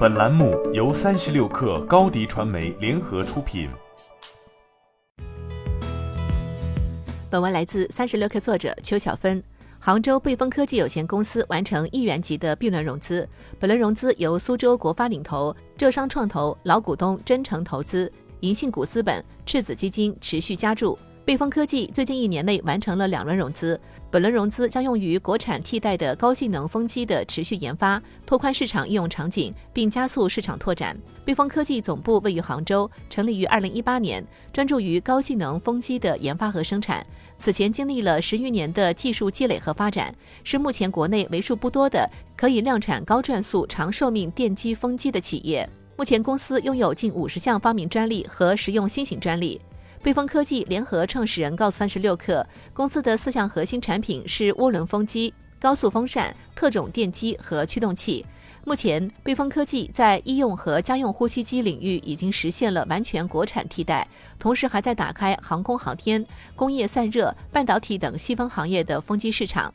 本栏目由三十六氪高低传媒联合出品。本文来自三十六氪作者邱小芬。杭州贝风科技有限公司完成亿元级的 B 轮融资，本轮融资由苏州国发领投、浙商创投、老股东真诚投资、银信股资本、赤子基金持续加注。贝风科技最近一年内完成了两轮融资，本轮融资将用于国产替代的高性能风机的持续研发，拓宽市场应用场景，并加速市场拓展。贝风科技总部位于杭州，成立于二零一八年，专注于高性能风机的研发和生产。此前经历了十余年的技术积累和发展，是目前国内为数不多的可以量产高转速、长寿命电机风机的企业。目前公司拥有近五十项发明专利和实用新型专利。贝风科技联合创始人告诉三十六氪，公司的四项核心产品是涡轮风机、高速风扇、特种电机和驱动器。目前，贝风科技在医用和家用呼吸机领域已经实现了完全国产替代，同时还在打开航空航天、工业散热、半导体等细分行业的风机市场。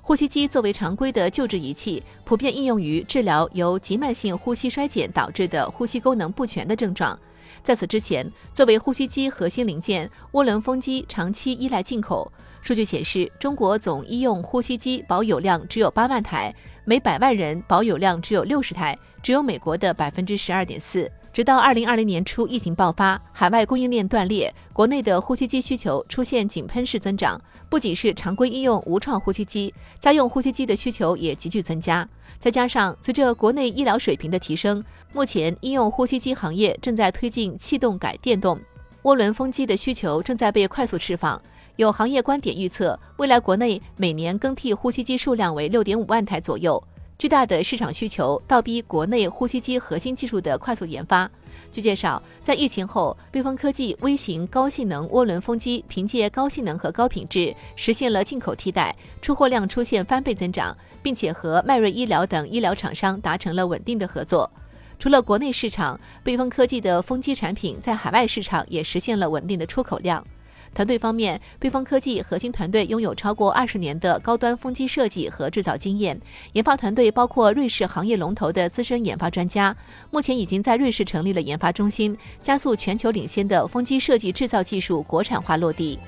呼吸机作为常规的救治仪器，普遍应用于治疗由急慢性呼吸衰减导致的呼吸功能不全的症状。在此之前，作为呼吸机核心零件，涡轮风机长期依赖进口。数据显示，中国总医用呼吸机保有量只有八万台，每百万人保有量只有六十台，只有美国的百分之十二点四。直到二零二零年初，疫情爆发，海外供应链断裂，国内的呼吸机需求出现井喷式增长。不仅是常规医用无创呼吸机，家用呼吸机的需求也急剧增加。再加上随着国内医疗水平的提升，目前医用呼吸机行业正在推进气动改电动，涡轮风机的需求正在被快速释放。有行业观点预测，未来国内每年更替呼吸机数量为六点五万台左右。巨大的市场需求倒逼国内呼吸机核心技术的快速研发。据介绍，在疫情后，贝风科技微型高性能涡轮风机凭借高性能和高品质，实现了进口替代，出货量出现翻倍增长，并且和迈瑞医疗等医疗厂商达成了稳定的合作。除了国内市场，贝风科技的风机产品在海外市场也实现了稳定的出口量。团队方面，贝风科技核心团队拥有超过二十年的高端风机设计和制造经验，研发团队包括瑞士行业龙头的资深研发专家，目前已经在瑞士成立了研发中心，加速全球领先的风机设计制造技术国产化落地。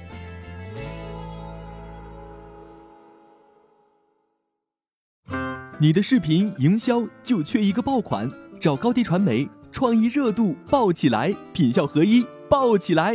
你的视频营销就缺一个爆款，找高低传媒，创意热度爆起来，品效合一爆起来。